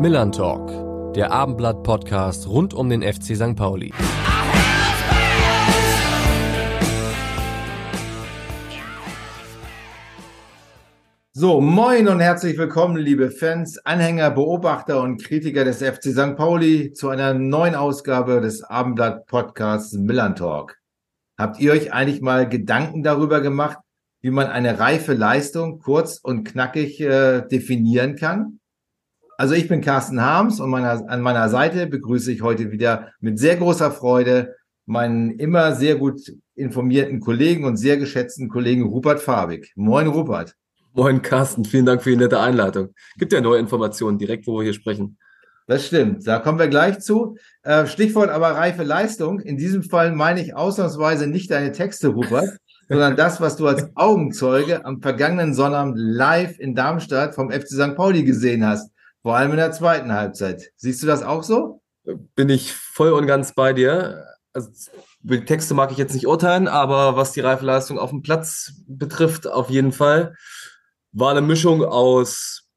Millern Talk, der Abendblatt-Podcast rund um den FC St. Pauli. So, moin und herzlich willkommen, liebe Fans, Anhänger, Beobachter und Kritiker des FC St. Pauli zu einer neuen Ausgabe des Abendblatt-Podcasts Millern Talk. Habt ihr euch eigentlich mal Gedanken darüber gemacht, wie man eine reife Leistung kurz und knackig äh, definieren kann? Also ich bin Carsten Harms und meiner, an meiner Seite begrüße ich heute wieder mit sehr großer Freude meinen immer sehr gut informierten Kollegen und sehr geschätzten Kollegen Rupert Fabig. Moin Rupert. Moin Carsten, vielen Dank für die nette Einleitung. Gibt ja neue Informationen direkt, wo wir hier sprechen. Das stimmt, da kommen wir gleich zu. Äh, Stichwort aber reife Leistung. In diesem Fall meine ich ausnahmsweise nicht deine Texte, Rupert, sondern das, was du als Augenzeuge am vergangenen Sonnabend live in Darmstadt vom FC St. Pauli gesehen hast. Vor allem in der zweiten Halbzeit. Siehst du das auch so? Bin ich voll und ganz bei dir. Also, die Texte mag ich jetzt nicht urteilen, aber was die Reifeleistung auf dem Platz betrifft, auf jeden Fall. War eine Mischung aus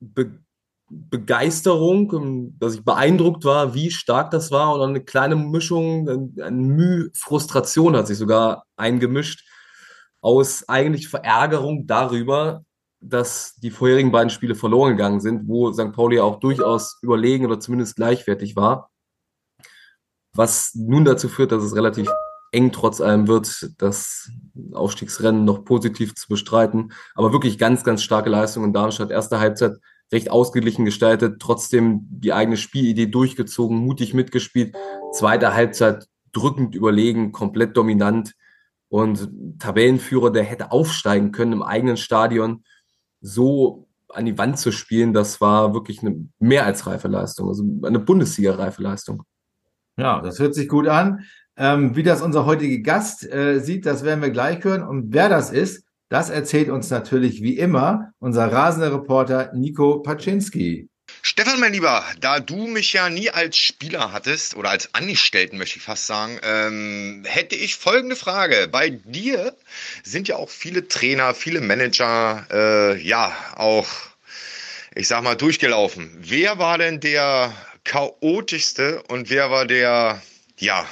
Be Begeisterung, dass ich beeindruckt war, wie stark das war, und eine kleine Mischung, ein Mühe, Frustration hat sich sogar eingemischt, aus eigentlich Verärgerung darüber, dass die vorherigen beiden Spiele verloren gegangen sind, wo St. Pauli auch durchaus überlegen oder zumindest gleichwertig war. Was nun dazu führt, dass es relativ eng trotz allem wird, das Aufstiegsrennen noch positiv zu bestreiten. Aber wirklich ganz, ganz starke Leistung in Darmstadt. Erste Halbzeit recht ausgeglichen gestaltet, trotzdem die eigene Spielidee durchgezogen, mutig mitgespielt. Zweite Halbzeit drückend überlegen, komplett dominant und Tabellenführer, der hätte aufsteigen können im eigenen Stadion so an die Wand zu spielen, das war wirklich eine mehr als reife Leistung, also eine Bundesliga-reife Leistung. Ja, das hört sich gut an. Ähm, wie das unser heutiger Gast äh, sieht, das werden wir gleich hören. Und wer das ist, das erzählt uns natürlich wie immer unser rasender Reporter Nico Paczynski. Stefan, mein Lieber, da du mich ja nie als Spieler hattest oder als Angestellten, möchte ich fast sagen, ähm, hätte ich folgende Frage. Bei dir sind ja auch viele Trainer, viele Manager, äh, ja, auch, ich sag mal, durchgelaufen. Wer war denn der chaotischste und wer war der, ja,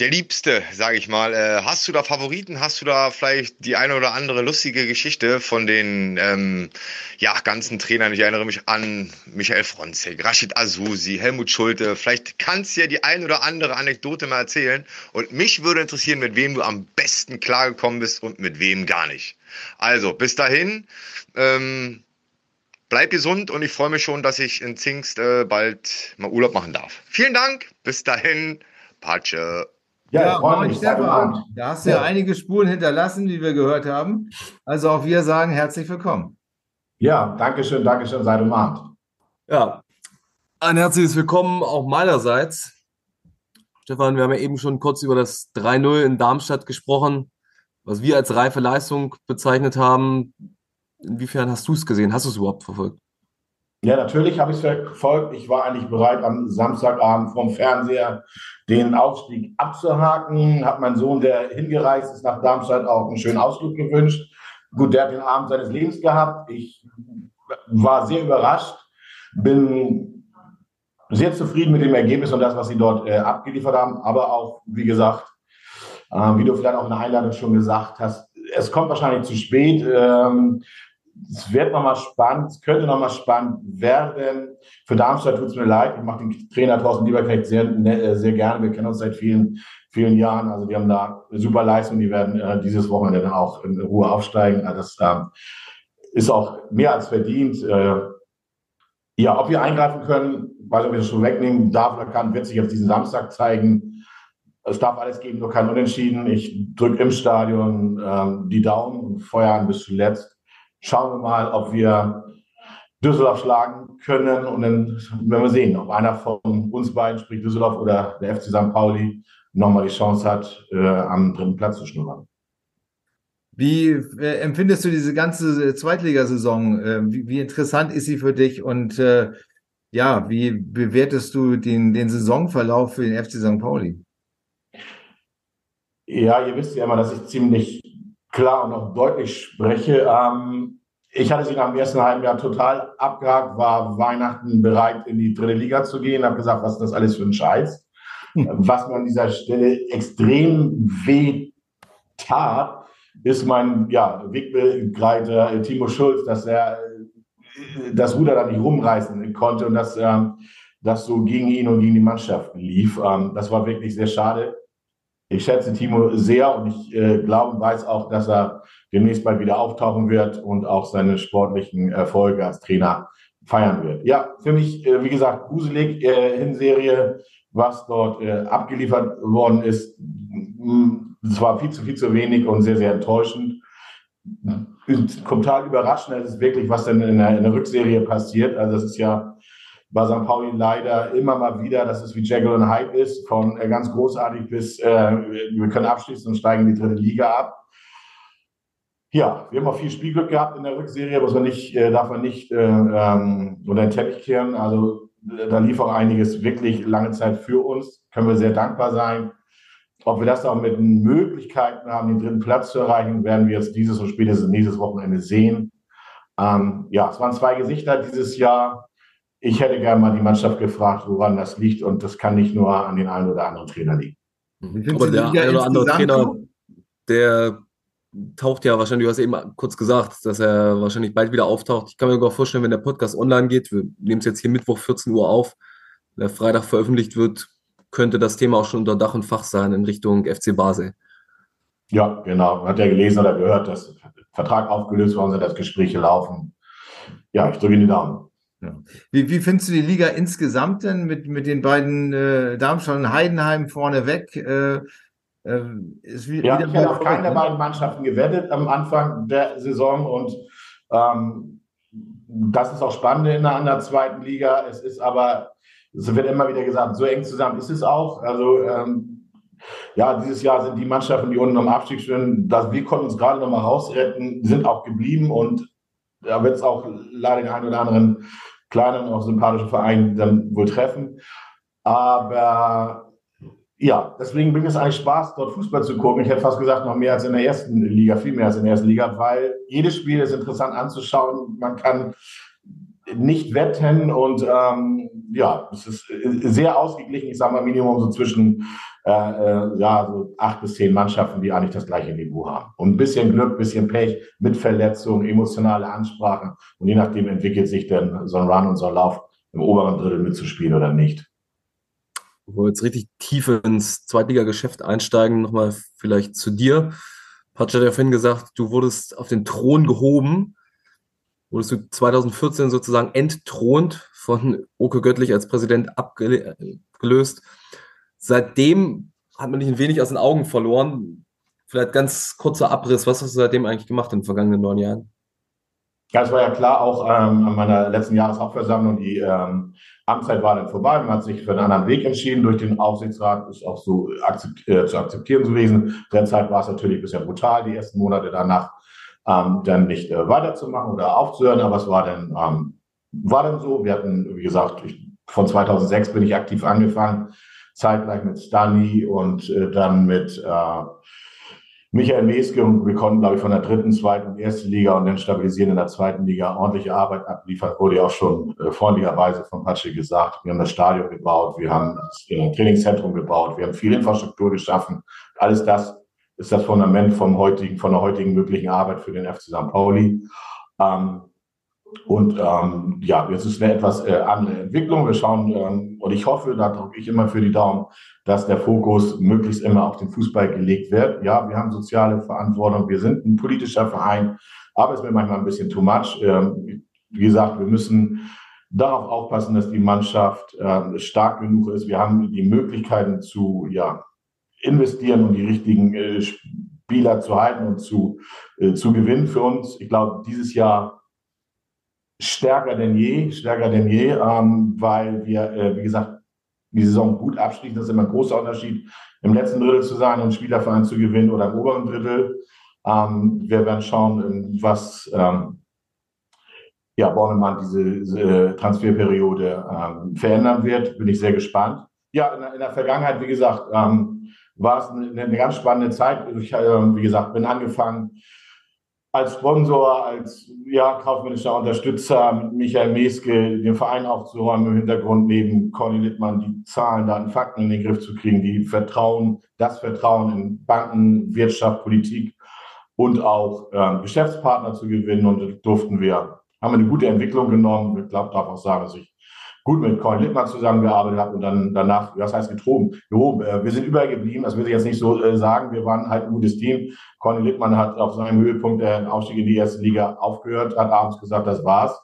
der Liebste, sage ich mal. Äh, hast du da Favoriten? Hast du da vielleicht die eine oder andere lustige Geschichte von den ähm, ja, ganzen Trainern? Ich erinnere mich an Michael Fronzek, Rashid Azusi, Helmut Schulte. Vielleicht kannst du ja die eine oder andere Anekdote mal erzählen. Und mich würde interessieren, mit wem du am besten klargekommen bist und mit wem gar nicht. Also, bis dahin. Ähm, bleib gesund und ich freue mich schon, dass ich in Zingst äh, bald mal Urlaub machen darf. Vielen Dank. Bis dahin. Patsche. Ja, ja moin Stefan. Da hast du ja. ja einige Spuren hinterlassen, wie wir gehört haben. Also auch wir sagen herzlich willkommen. Ja, danke schön, danke schön, seid umarmt. Ja, ein herzliches Willkommen auch meinerseits. Stefan, wir haben ja eben schon kurz über das 3-0 in Darmstadt gesprochen, was wir als reife Leistung bezeichnet haben. Inwiefern hast du es gesehen? Hast du es überhaupt verfolgt? Ja, natürlich habe ich es verfolgt. Ich war eigentlich bereit, am Samstagabend vom Fernseher den Aufstieg abzuhaken. Hat mein Sohn, der hingereist ist nach Darmstadt, auch einen schönen Ausflug gewünscht. Gut, der hat den Abend seines Lebens gehabt. Ich war sehr überrascht, bin sehr zufrieden mit dem Ergebnis und das, was sie dort äh, abgeliefert haben. Aber auch, wie gesagt, äh, wie du vielleicht auch in der Einladung schon gesagt hast, es kommt wahrscheinlich zu spät. Ähm, es wird nochmal spannend, es könnte nochmal spannend werden. Für Darmstadt tut es mir leid. Ich mache den Trainer Thorsten Lieberknecht sehr, ne, äh, sehr gerne. Wir kennen uns seit vielen, vielen Jahren. Also die haben da super Leistung. Die werden äh, dieses Wochenende dann auch in Ruhe aufsteigen. Also das äh, ist auch mehr als verdient. Äh, ja, ob wir eingreifen können, weil wir das schon wegnehmen darf oder kann, wird sich jetzt diesen Samstag zeigen. Es darf alles geben, nur kein Unentschieden. Ich drücke im Stadion äh, die Daumen und feuer an bis zuletzt schauen wir mal, ob wir Düsseldorf schlagen können. Und dann werden wir sehen, ob einer von uns beiden, sprich Düsseldorf oder der FC St. Pauli, nochmal die Chance hat, äh, am dritten Platz zu schnuppern. Wie äh, empfindest du diese ganze Zweitligasaison? Äh, wie, wie, interessant ist sie für dich? Und äh, ja, wie bewertest du den, den Saisonverlauf für den FC St. Pauli? Ja, ihr wisst ja immer, dass ich ziemlich klar und auch deutlich spreche. Ähm, ich hatte sie nach dem ersten halben Jahr total abgehakt, war Weihnachten bereit, in die dritte Liga zu gehen, habe gesagt, was ist das alles für ein Scheiß? Was mir an dieser Stelle extrem weh tat, ist mein ja, Wegbegleiter Timo Schulz, dass er das Ruder da nicht rumreißen konnte und dass ähm, das so gegen ihn und gegen die Mannschaften lief. Ähm, das war wirklich sehr schade. Ich schätze Timo sehr und ich äh, glaube und weiß auch, dass er demnächst bald wieder auftauchen wird und auch seine sportlichen Erfolge als Trainer feiern wird. Ja, für mich, äh, wie gesagt, gruselig äh, Hinserie, was dort äh, abgeliefert worden ist. Es war viel zu, viel zu wenig und sehr, sehr enttäuschend. Total überraschend ist es wirklich, was denn in der, in der Rückserie passiert. Also das ist ja bei St. Pauli leider immer mal wieder, dass es wie Jekyll und Hype ist, von äh, ganz großartig bis äh, wir können abschließen und steigen in die dritte Liga ab. Ja, wir haben auch viel Spielglück gehabt in der Rückserie, muss man nicht, äh, darf man nicht äh, ähm, unter den Teppich kehren. Also da lief auch einiges wirklich lange Zeit für uns. Können wir sehr dankbar sein. Ob wir das auch mit Möglichkeiten haben, den dritten Platz zu erreichen, werden wir jetzt dieses und spätestens nächstes Wochenende sehen. Ähm, ja, es waren zwei Gesichter dieses Jahr. Ich hätte gerne mal die Mannschaft gefragt, woran das liegt. Und das kann nicht nur an den einen oder anderen Trainer liegen. Aber der eine oder andere Trainer, der taucht ja wahrscheinlich, du hast eben kurz gesagt, dass er wahrscheinlich bald wieder auftaucht. Ich kann mir sogar vorstellen, wenn der Podcast online geht, wir nehmen es jetzt hier Mittwoch 14 Uhr auf, der Freitag veröffentlicht wird, könnte das Thema auch schon unter Dach und Fach sein in Richtung FC Basel. Ja, genau. Hat er gelesen oder gehört, dass Vertrag aufgelöst worden ist, dass Gespräche laufen. Ja, ich drücke Ihnen die Daumen. Ja. Wie, wie findest du die Liga insgesamt denn mit, mit den beiden äh, Darmstadt und Heidenheim vorneweg? Äh, äh, wie, ja, ich habe auf keine der beiden Mannschaften gewettet am Anfang der Saison und ähm, das ist auch spannend in der, in der zweiten Liga. Es ist aber, es wird immer wieder gesagt, so eng zusammen ist es auch. Also ähm, ja, dieses Jahr sind die Mannschaften, die unten am Abstieg stehen, dass wir konnten uns gerade noch mal rausretten, sind auch geblieben und da wird es auch leider den einen oder anderen kleinen, auch sympathischen Verein dann wohl treffen. Aber ja, deswegen bringt es eigentlich Spaß, dort Fußball zu gucken. Ich hätte fast gesagt, noch mehr als in der ersten Liga, viel mehr als in der ersten Liga, weil jedes Spiel ist interessant anzuschauen. Man kann nicht wetten und ähm, ja, es ist sehr ausgeglichen. Ich sage mal Minimum so zwischen äh, äh, ja, so acht bis zehn Mannschaften, die eigentlich das gleiche Niveau haben. Und ein bisschen Glück, ein bisschen Pech mit Verletzungen, emotionale Ansprachen und je nachdem entwickelt sich dann so ein Run und so ein Lauf im oberen Drittel mitzuspielen oder nicht bevor wir jetzt richtig tief ins Zweitliga-Geschäft einsteigen, nochmal vielleicht zu dir. Patsch hat ja vorhin gesagt, du wurdest auf den Thron gehoben. Wurdest du 2014 sozusagen entthront von Oke Göttlich als Präsident abgelöst. Seitdem hat man dich ein wenig aus den Augen verloren. Vielleicht ganz kurzer Abriss. Was hast du seitdem eigentlich gemacht in den vergangenen neun Jahren? Ja, es war ja klar, auch ähm, an meiner letzten Jahreshauptversammlung, die ähm, Amtszeit war dann vorbei. Man hat sich für einen anderen Weg entschieden durch den Aufsichtsrat, ist auch so akzept, äh, zu akzeptieren gewesen. Derzeit war es natürlich ein bisschen brutal, die ersten Monate danach ähm, dann nicht äh, weiterzumachen oder aufzuhören, aber es war dann, ähm, war dann so. Wir hatten, wie gesagt, ich, von 2006 bin ich aktiv angefangen, zeitgleich mit Stani und äh, dann mit äh, Michael Meske und wir konnten, glaube ich, von der dritten, zweiten, ersten Liga und dann stabilisieren in der zweiten Liga ordentliche Arbeit abliefern. Wurde ja auch schon äh, freundlicherweise von Patsche gesagt. Wir haben das Stadion gebaut, wir haben das äh, Trainingszentrum gebaut, wir haben viel Infrastruktur geschaffen. Alles das ist das Fundament vom heutigen, von der heutigen möglichen Arbeit für den FC St. Pauli. Ähm, und ähm, ja, jetzt ist eine etwas äh, andere Entwicklung. Wir schauen, ähm, und ich hoffe, da drücke ich immer für die Daumen, dass der Fokus möglichst immer auf den Fußball gelegt wird. Ja, wir haben soziale Verantwortung, wir sind ein politischer Verein, aber es wird manchmal ein bisschen too much. Ähm, wie gesagt, wir müssen darauf aufpassen, dass die Mannschaft äh, stark genug ist. Wir haben die Möglichkeiten zu ja, investieren und die richtigen äh, Spieler zu halten und zu, äh, zu gewinnen für uns. Ich glaube, dieses Jahr stärker denn je, stärker denn je, ähm, weil wir, äh, wie gesagt, die Saison gut abschließen. Das ist immer ein großer Unterschied, im letzten Drittel zu sein und Spielerverein zu gewinnen oder im oberen Drittel. Ähm, wir werden schauen, ähm, was ähm, ja, Bornemann diese, diese Transferperiode ähm, verändern wird. Bin ich sehr gespannt. Ja, in der, in der Vergangenheit, wie gesagt, ähm, war es eine, eine, ganz spannende Zeit. Ich, äh, wie gesagt, bin angefangen als Sponsor, als ja, kaufmännischer Unterstützer mit Michael Meske den Verein aufzuräumen im Hintergrund neben Conny Littmann die Zahlen, Daten, Fakten in den Griff zu kriegen, die Vertrauen, das Vertrauen in Banken, Wirtschaft, Politik und auch äh, Geschäftspartner zu gewinnen. Und durften wir, haben eine gute Entwicklung genommen. Ich glaube, darf auch sagen, dass ich gut mit Conny Littmann zusammengearbeitet habe und dann danach, was heißt getroben? gehoben. Äh, wir sind übergeblieben, das will ich jetzt nicht so äh, sagen. Wir waren halt ein gutes Team. Conny Littmann hat auf seinem Höhepunkt den Aufstieg in die erste Liga aufgehört, hat abends gesagt, das war's.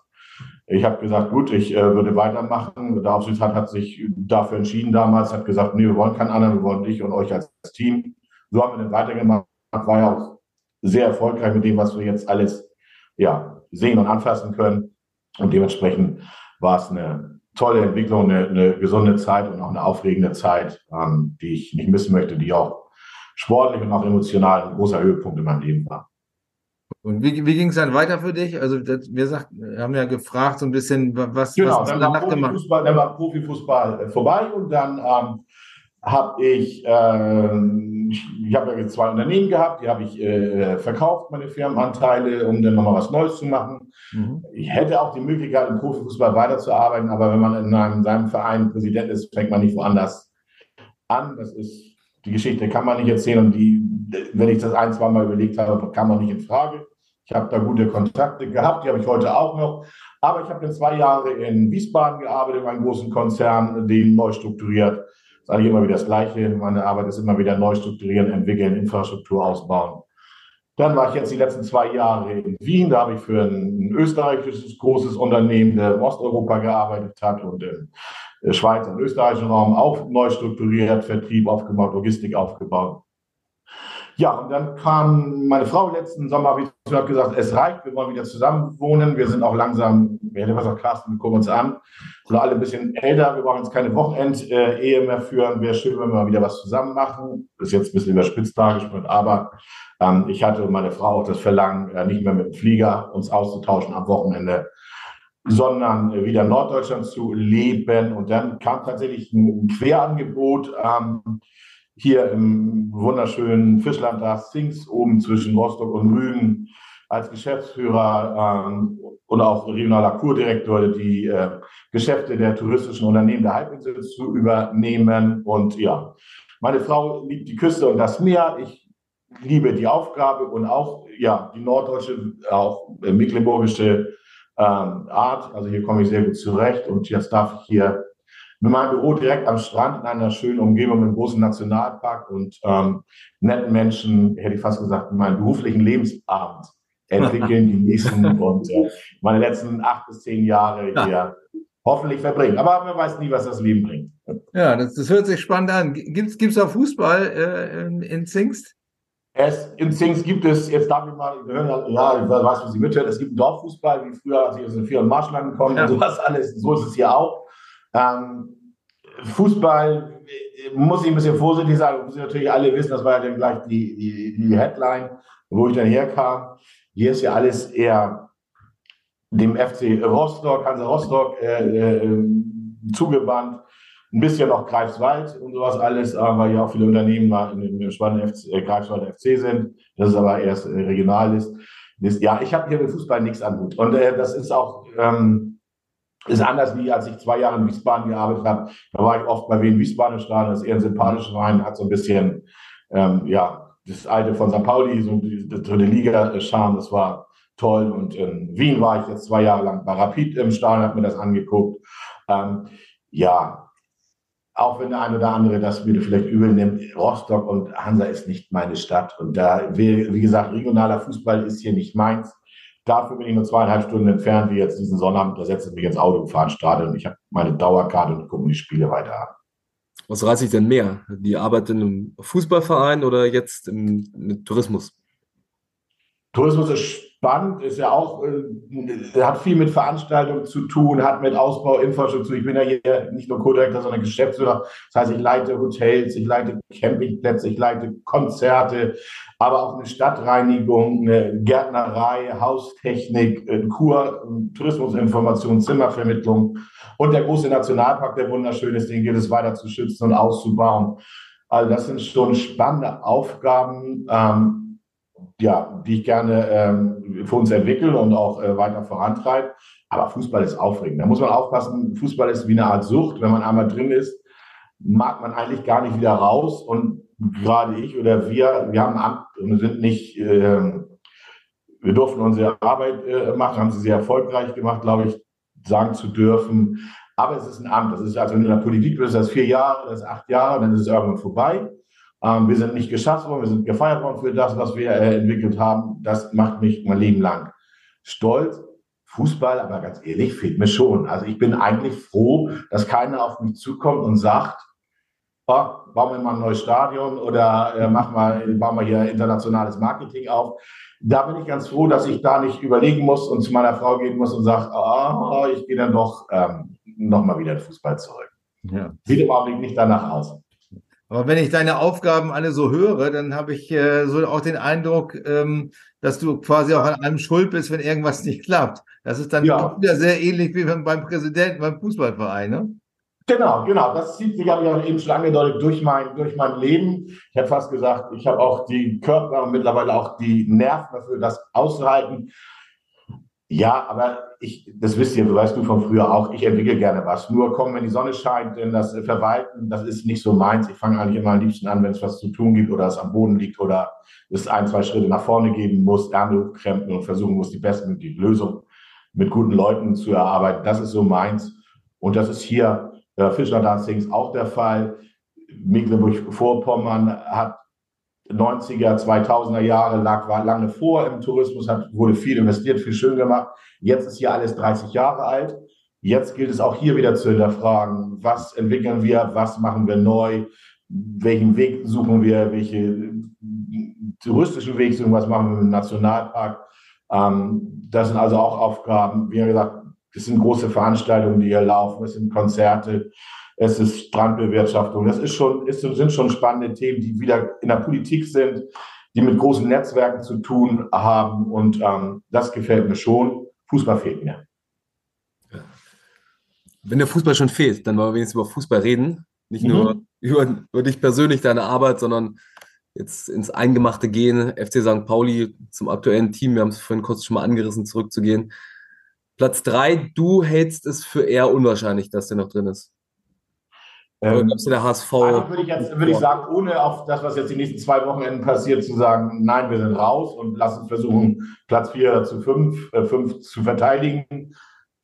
Ich habe gesagt, gut, ich äh, würde weitermachen. Der Aufsichtsrat hat sich dafür entschieden damals, hat gesagt, nee, wir wollen keinen anderen, wir wollen dich und euch als Team. So haben wir dann weitergemacht. War ja auch sehr erfolgreich mit dem, was wir jetzt alles ja, sehen und anfassen können. Und dementsprechend war es eine tolle Entwicklung, eine, eine gesunde Zeit und auch eine aufregende Zeit, ähm, die ich nicht missen möchte, die auch sportlich und auch emotional ein großer Höhepunkt in meinem Leben war. Und wie, wie ging es dann weiter für dich? Also das, wir, sagt, wir haben ja gefragt so ein bisschen, was, genau, was hast du danach gemacht? Dann war Profifußball äh, vorbei und dann ähm, habe ich, äh, ich habe ja zwei Unternehmen gehabt, die habe ich äh, verkauft, meine Firmenanteile, um dann nochmal was Neues zu machen. Mhm. Ich hätte auch die Möglichkeit, im Profifußball weiterzuarbeiten, aber wenn man in einem, seinem Verein Präsident ist, fängt man nicht woanders an. Das ist, die Geschichte kann man nicht erzählen und die, wenn ich das ein, zwei Mal überlegt habe, kam man nicht in Frage. Ich habe da gute Kontakte gehabt, die habe ich heute auch noch. Aber ich habe dann zwei Jahre in Wiesbaden gearbeitet, in einem großen Konzern, den neu strukturiert ist eigentlich immer wieder das Gleiche. Meine Arbeit ist immer wieder neu strukturieren, entwickeln, Infrastruktur ausbauen. Dann war ich jetzt die letzten zwei Jahre in Wien. Da habe ich für ein, österreichisches großes Unternehmen, der in Osteuropa gearbeitet hat und im Schweiz und österreichischen Raum auch neu strukturiert, Vertrieb aufgebaut, Logistik aufgebaut. Ja, und dann kam meine Frau letzten Sommer, wie ich habe gesagt, es reicht, wir wollen wieder zusammen wohnen. Wir sind auch langsam, wir hätten gesagt, Carsten, wir gucken uns an. Sind alle ein bisschen älter, wir brauchen jetzt keine Wochenend-Ehe mehr führen. Wäre schön, wenn wir mal wieder was zusammen machen. Ist jetzt ein bisschen überspitzt dargestellt, aber ähm, ich hatte und meine Frau auch das Verlangen, äh, nicht mehr mit dem Flieger uns auszutauschen am Wochenende, sondern äh, wieder in Norddeutschland zu leben. Und dann kam tatsächlich ein Querangebot. Ähm, hier im wunderschönen Fischland da Sings oben zwischen Rostock und Rügen als Geschäftsführer ähm, und auch regionaler Kurdirektor die äh, Geschäfte der touristischen Unternehmen der Halbinsel zu übernehmen. Und ja, meine Frau liebt die Küste und das Meer. Ich liebe die Aufgabe und auch ja die norddeutsche, auch mecklenburgische ähm, Art. Also hier komme ich sehr gut zurecht und jetzt darf ich hier mit meinem Büro direkt am Strand in einer schönen Umgebung im großen Nationalpark und ähm, netten Menschen, hätte ich fast gesagt, meinen beruflichen Lebensabend entwickeln, genießen und äh, meine letzten acht bis zehn Jahre hier ja. hoffentlich verbringen. Aber man weiß nie, was das Leben bringt. Ja, das, das hört sich spannend an. Gibt es auch Fußball äh, in, in Zingst? Es, in Zings gibt es, jetzt darf ich mal, ja, ich weiß, was Sie mithört, es gibt Dorffußball, wie früher, als ich aus den Vier- und Marschland gekommen ja. und sowas alles. So ist es hier auch. Ähm, Fußball muss ich ein bisschen vorsichtig sagen, muss ich natürlich alle wissen, das war ja dann gleich die, die, die Headline, wo ich dann herkam. Hier ist ja alles eher dem FC Rostock, Hansa Rostock äh, äh, zugewandt. Ein bisschen noch Greifswald und sowas alles, weil ja auch viele Unternehmen in dem spannenden äh, Greifswald FC sind. Das ist aber erst äh, regional ist. Ja, ich habe hier mit Fußball nichts an Hut. Und äh, das ist auch ähm, ist anders wie als ich zwei Jahre in Wiesbaden gearbeitet habe. Da war ich oft bei Wien Wiesbaden Stadion, das ist eher ein sympathischer Verein, hat so ein bisschen, ähm, ja, das alte von St. Pauli, so, so eine Liga-Charme, das war toll. Und in Wien war ich jetzt zwei Jahre lang bei Rapid im Stadion, habe mir das angeguckt. Ähm, ja, auch wenn der eine oder andere das wieder vielleicht übel nimmt, Rostock und Hansa ist nicht meine Stadt. Und da, wie gesagt, regionaler Fußball ist hier nicht meins. Dafür bin ich nur zweieinhalb Stunden entfernt, wie jetzt diesen Sonnabend. Da setze ich mich ins Auto und fahre ins Stadion. Ich habe meine Dauerkarte und gucke mir die Spiele weiter an. Was reizt sich denn mehr? Die Arbeit in einem Fußballverein oder jetzt im, im Tourismus? Tourismus ist spannend, ist ja auch, äh, hat viel mit Veranstaltungen zu tun, hat mit Ausbau, Infrastruktur. Ich bin ja hier nicht nur Co-Direktor, sondern Geschäftsführer. Das heißt, ich leite Hotels, ich leite Campingplätze, ich leite Konzerte, aber auch eine Stadtreinigung, eine Gärtnerei, Haustechnik, Kur, Tourismusinformation, Zimmervermittlung und der große Nationalpark, der wunderschön ist, den gilt es weiter zu schützen und auszubauen. Also das sind schon spannende Aufgaben. Ähm, ja, die ich gerne ähm, für uns entwickle und auch äh, weiter vorantreibe. Aber Fußball ist aufregend. Da muss man aufpassen. Fußball ist wie eine Art Sucht. Wenn man einmal drin ist, mag man eigentlich gar nicht wieder raus. Und gerade ich oder wir, wir haben Amt und sind nicht, äh, wir durften unsere Arbeit äh, machen, haben sie sehr erfolgreich gemacht, glaube ich, sagen zu dürfen. Aber es ist ein Amt. Das ist also, wenn du in der Politik bist, das ist vier Jahre, das ist acht Jahre, dann ist es irgendwann vorbei. Ähm, wir sind nicht geschafft worden, wir sind gefeiert worden für das, was wir äh, entwickelt haben. Das macht mich mein Leben lang stolz. Fußball, aber ganz ehrlich, fehlt mir schon. Also ich bin eigentlich froh, dass keiner auf mich zukommt und sagt, oh, bauen wir mal ein neues Stadion oder äh, mach mal, bauen wir hier internationales Marketing auf. Da bin ich ganz froh, dass ich da nicht überlegen muss und zu meiner Frau gehen muss und sage, oh, ich gehe dann doch ähm, nochmal wieder in Fußball zurück. Ja. Sieht im Augenblick nicht danach aus. Aber wenn ich deine Aufgaben alle so höre, dann habe ich äh, so auch den Eindruck, ähm, dass du quasi auch an allem schuld bist, wenn irgendwas nicht klappt. Das ist dann ja. wieder sehr ähnlich wie beim Präsidenten beim Fußballverein, ne? Genau, genau. Das zieht sich, habe ich auch eben schon angedeutet, durch mein, durch mein Leben. Ich hätte fast gesagt, ich habe auch die Körper und mittlerweile auch die Nerven dafür, das auszuhalten. Ja, aber ich, das wisst ihr, weißt du von früher auch, ich entwickle gerne was. Nur kommen, wenn die Sonne scheint, denn das Verwalten, das ist nicht so meins. Ich fange eigentlich immer am liebsten an, wenn es was zu tun gibt oder es am Boden liegt oder es ein, zwei Schritte nach vorne geben muss, Ärmel krempeln und versuchen muss, die bestmögliche Lösung mit guten Leuten zu erarbeiten. Das ist so meins. Und das ist hier äh, Fischler Dancings auch der Fall. Mecklenburg-Vorpommern hat 90er, 2000er Jahre lag, war lange vor im Tourismus, hat, wurde viel investiert, viel schön gemacht. Jetzt ist hier alles 30 Jahre alt. Jetzt gilt es auch hier wieder zu hinterfragen, was entwickeln wir, was machen wir neu, welchen Weg suchen wir, welche touristischen Weg suchen, was machen wir im Nationalpark. Ähm, das sind also auch Aufgaben. Wie gesagt, es sind große Veranstaltungen, die hier laufen, es sind Konzerte, es ist Strandbewirtschaftung. Das ist schon, ist, sind schon spannende Themen, die wieder in der Politik sind, die mit großen Netzwerken zu tun haben. Und ähm, das gefällt mir schon. Fußball fehlt mir. Wenn der Fußball schon fehlt, dann wollen wir wenigstens über Fußball reden. Nicht mhm. nur über, über dich persönlich, deine Arbeit, sondern jetzt ins Eingemachte gehen. FC St. Pauli zum aktuellen Team, wir haben es vorhin kurz schon mal angerissen, zurückzugehen. Platz drei, du hältst es für eher unwahrscheinlich, dass der noch drin ist. Ähm, der HSV. Also würde ich jetzt würde ich sagen, ohne auf das, was jetzt die nächsten zwei Wochenenden passiert, zu sagen, nein, wir sind raus und lassen versuchen, Platz vier zu fünf, äh, fünf zu verteidigen.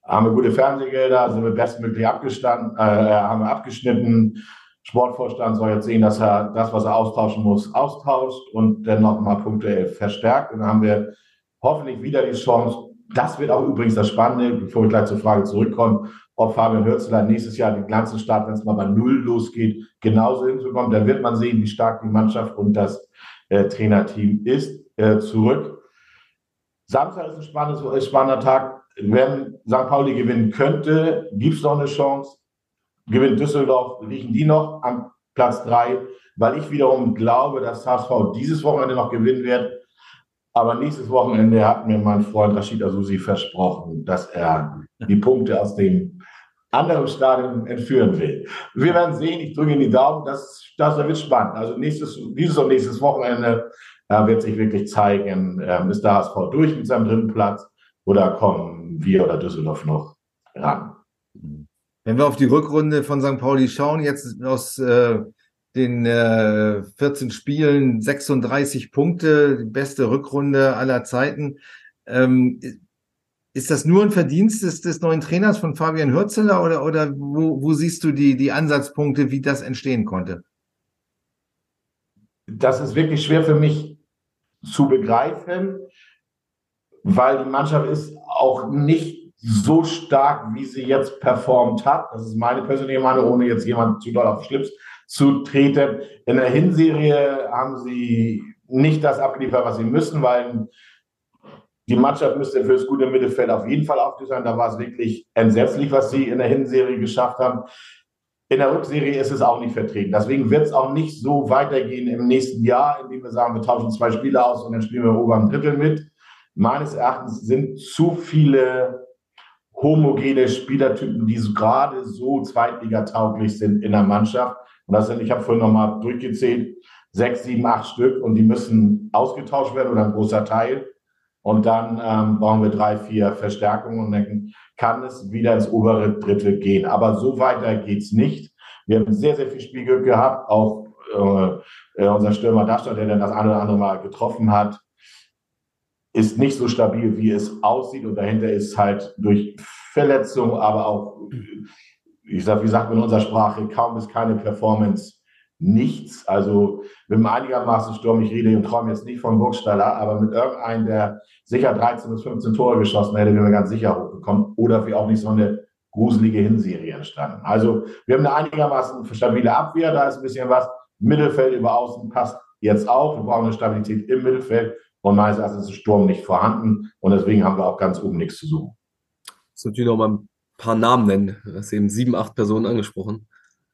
Haben wir gute Fernsehgelder, sind wir bestmöglich abgestanden, äh, haben wir abgeschnitten. Sportvorstand soll jetzt sehen, dass er das, was er austauschen muss, austauscht und dann nochmal punktuell verstärkt. Und dann haben wir hoffentlich wieder die Chance, das wird auch übrigens das Spannende, bevor ich gleich zur Frage zurückkomme, ob Fabian Hürzler nächstes Jahr den ganzen Start, wenn es mal bei Null losgeht, genauso hinzukommen. Da wird man sehen, wie stark die Mannschaft und das äh, Trainerteam ist. Äh, zurück. Samstag ist ein spannendes, äh, spannender Tag. Wenn St. Pauli gewinnen könnte, gibt es noch eine Chance. Gewinnt Düsseldorf, liegen die noch am Platz drei, weil ich wiederum glaube, dass HSV dieses Wochenende noch gewinnen wird aber nächstes Wochenende hat mir mein Freund Rashid Azusi versprochen, dass er die Punkte aus dem anderen Stadion entführen will. Wir werden sehen, ich drücke in die Daumen, das, das wird spannend. Also nächstes, dieses und nächstes Wochenende äh, wird sich wirklich zeigen, äh, ist der HSV durch mit seinem dritten Platz oder kommen wir oder Düsseldorf noch ran. Wenn wir auf die Rückrunde von St. Pauli schauen, jetzt aus äh, den äh, 14 Spielen 36 Punkte, die beste Rückrunde aller Zeiten. Ähm, ist das nur ein Verdienst des, des neuen Trainers von Fabian Hürzeler oder, oder wo, wo siehst du die, die Ansatzpunkte, wie das entstehen konnte? Das ist wirklich schwer für mich zu begreifen, weil die Mannschaft ist auch nicht so stark, wie sie jetzt performt hat. Das ist meine persönliche Meinung, ohne jetzt jemand zu doll auf Schlips zu treten. In der Hinserie haben sie nicht das abgeliefert, was sie müssen, weil die Mannschaft müsste für das gute Mittelfeld auf jeden Fall aufgestellt sein. Da war es wirklich entsetzlich, was sie in der Hinserie geschafft haben. In der Rückserie ist es auch nicht vertreten. Deswegen wird es auch nicht so weitergehen im nächsten Jahr, indem wir sagen, wir tauschen zwei Spieler aus und dann spielen wir im oberen Drittel mit. Meines Erachtens sind zu viele homogene Spielertypen, die gerade so zweitligatauglich sind in der Mannschaft. Und das sind, ich habe vorhin nochmal durchgezählt, sechs, sieben, acht Stück und die müssen ausgetauscht werden oder ein großer Teil. Und dann ähm, brauchen wir drei, vier Verstärkungen und dann kann es wieder ins obere Drittel gehen. Aber so weiter geht's nicht. Wir haben sehr, sehr viel Spielglück gehabt. Auch äh, äh unser Stürmer Dastadt, der dann das eine oder andere Mal getroffen hat, ist nicht so stabil, wie es aussieht. Und dahinter ist halt durch Verletzung, aber auch, ich sag, wie sagt man in unserer Sprache, kaum bis keine Performance nichts. Also mit einem einigermaßen Sturm, ich rede und träume jetzt nicht von Burgstaller, aber mit irgendeinem, der sicher 13 bis 15 Tore geschossen hätte, wären wir ganz sicher hochgekommen. Oder wie auch nicht so eine gruselige Hinserie entstanden. Also wir haben eine einigermaßen stabile Abwehr, da ist ein bisschen was. Mittelfeld über Außen passt jetzt auch. Wir brauchen eine Stabilität im Mittelfeld. Und meines Erachtens ist Sturm nicht vorhanden. Und deswegen haben wir auch ganz oben nichts zu suchen. Das natürlich noch mal ein paar Namen nennen. Du hast eben sieben, acht Personen angesprochen.